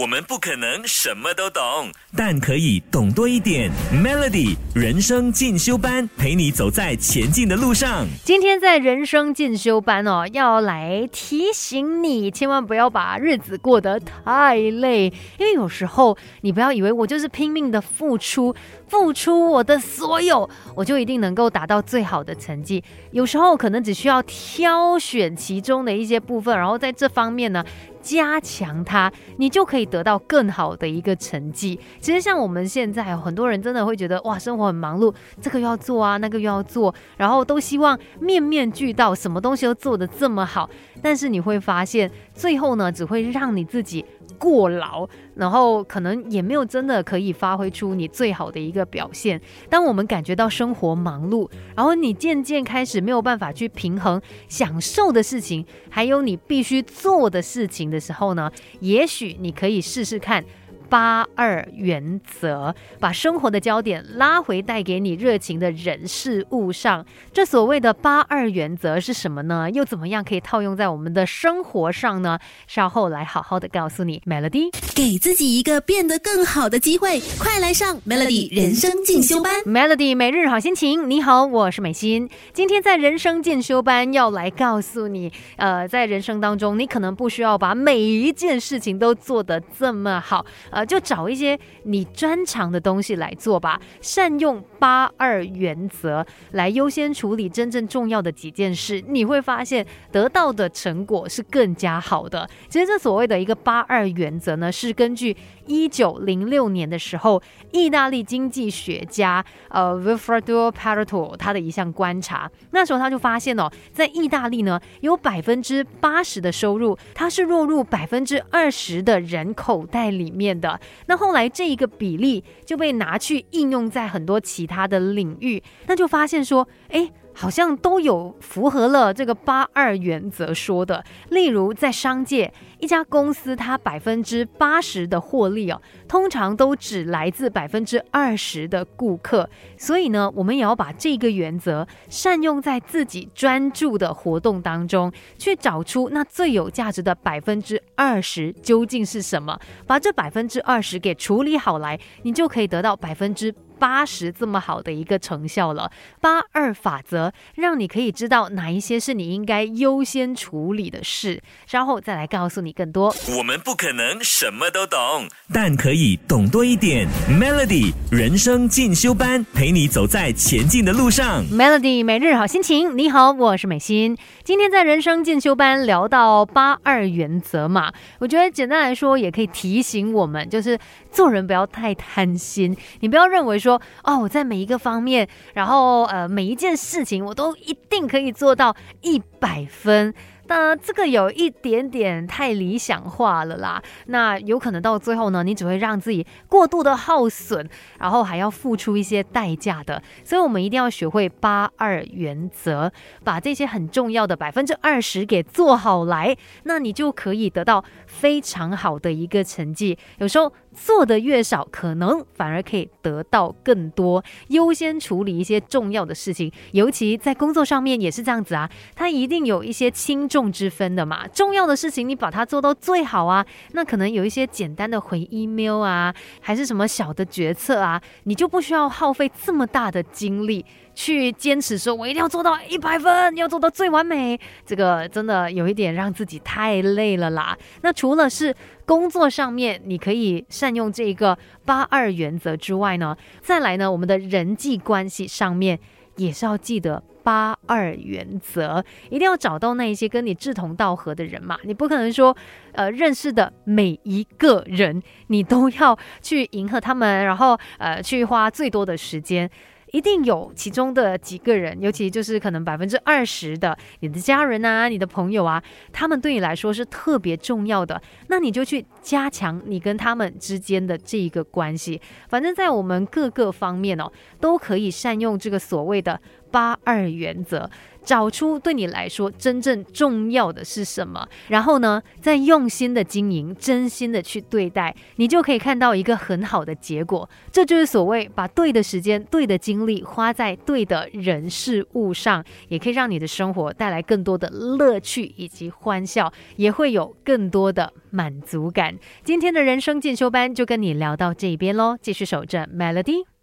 我们不可能什么都懂，但可以懂多一点。Melody 人生进修班陪你走在前进的路上。今天在人生进修班哦，要来提醒你，千万不要把日子过得太累，因为有时候你不要以为我就是拼命的付出，付出我的所有，我就一定能够达到最好的成绩。有时候可能只需要挑选其中的一些部分，然后在这方面呢。加强它，你就可以得到更好的一个成绩。其实像我们现在，很多人真的会觉得哇，生活很忙碌，这个又要做啊，那个又要做，然后都希望面面俱到，什么东西都做得这么好。但是你会发现，最后呢，只会让你自己。过劳，然后可能也没有真的可以发挥出你最好的一个表现。当我们感觉到生活忙碌，然后你渐渐开始没有办法去平衡享受的事情，还有你必须做的事情的时候呢，也许你可以试试看。八二原则，把生活的焦点拉回带给你热情的人事物上。这所谓的八二原则是什么呢？又怎么样可以套用在我们的生活上呢？稍后来好好的告诉你。Melody，给自己一个变得更好的机会，快来上 Melody 人生进修班。Melody 每日好心情，你好，我是美心。今天在人生进修班要来告诉你，呃，在人生当中，你可能不需要把每一件事情都做得这么好。呃，就找一些你专长的东西来做吧，善用八二原则来优先处理真正重要的几件事，你会发现得到的成果是更加好的。其实这所谓的一个八二原则呢，是根据一九零六年的时候，意大利经济学家呃 Vilfredo Pareto 他的一项观察，那时候他就发现哦，在意大利呢，有百分之八十的收入，它是落入百分之二十的人口袋里面。的的那后来这一个比例就被拿去应用在很多其他的领域，那就发现说，哎。好像都有符合了这个八二原则说的，例如在商界，一家公司它百分之八十的获利哦，通常都只来自百分之二十的顾客，所以呢，我们也要把这个原则善用在自己专注的活动当中，去找出那最有价值的百分之二十究竟是什么，把这百分之二十给处理好来，你就可以得到百分之。八十这么好的一个成效了，八二法则让你可以知道哪一些是你应该优先处理的事，稍后再来告诉你更多。我们不可能什么都懂，但可以懂多一点。Melody 人生进修班陪你走在前进的路上。Melody 每日好心情，你好，我是美心。今天在人生进修班聊到八二原则嘛，我觉得简单来说也可以提醒我们，就是做人不要太贪心，你不要认为。哦，我在每一个方面，然后呃，每一件事情，我都一定可以做到一百分。那这个有一点点太理想化了啦，那有可能到最后呢，你只会让自己过度的耗损，然后还要付出一些代价的。所以，我们一定要学会八二原则，把这些很重要的百分之二十给做好来，那你就可以得到非常好的一个成绩。有时候做的越少，可能反而可以得到更多。优先处理一些重要的事情，尤其在工作上面也是这样子啊，它一定有一些轻。重之分的嘛，重要的事情你把它做到最好啊，那可能有一些简单的回 email 啊，还是什么小的决策啊，你就不需要耗费这么大的精力去坚持说，我一定要做到一百分，要做到最完美，这个真的有一点让自己太累了啦。那除了是工作上面你可以善用这个八二原则之外呢，再来呢，我们的人际关系上面也是要记得。八二原则，一定要找到那一些跟你志同道合的人嘛。你不可能说，呃，认识的每一个人，你都要去迎合他们，然后呃，去花最多的时间。一定有其中的几个人，尤其就是可能百分之二十的你的家人啊、你的朋友啊，他们对你来说是特别重要的。那你就去加强你跟他们之间的这一个关系。反正，在我们各个方面哦，都可以善用这个所谓的八二原则。找出对你来说真正重要的是什么，然后呢，再用心的经营，真心的去对待，你就可以看到一个很好的结果。这就是所谓把对的时间、对的精力花在对的人事物上，也可以让你的生活带来更多的乐趣以及欢笑，也会有更多的满足感。今天的人生进修班就跟你聊到这边喽，继续守着 Melody。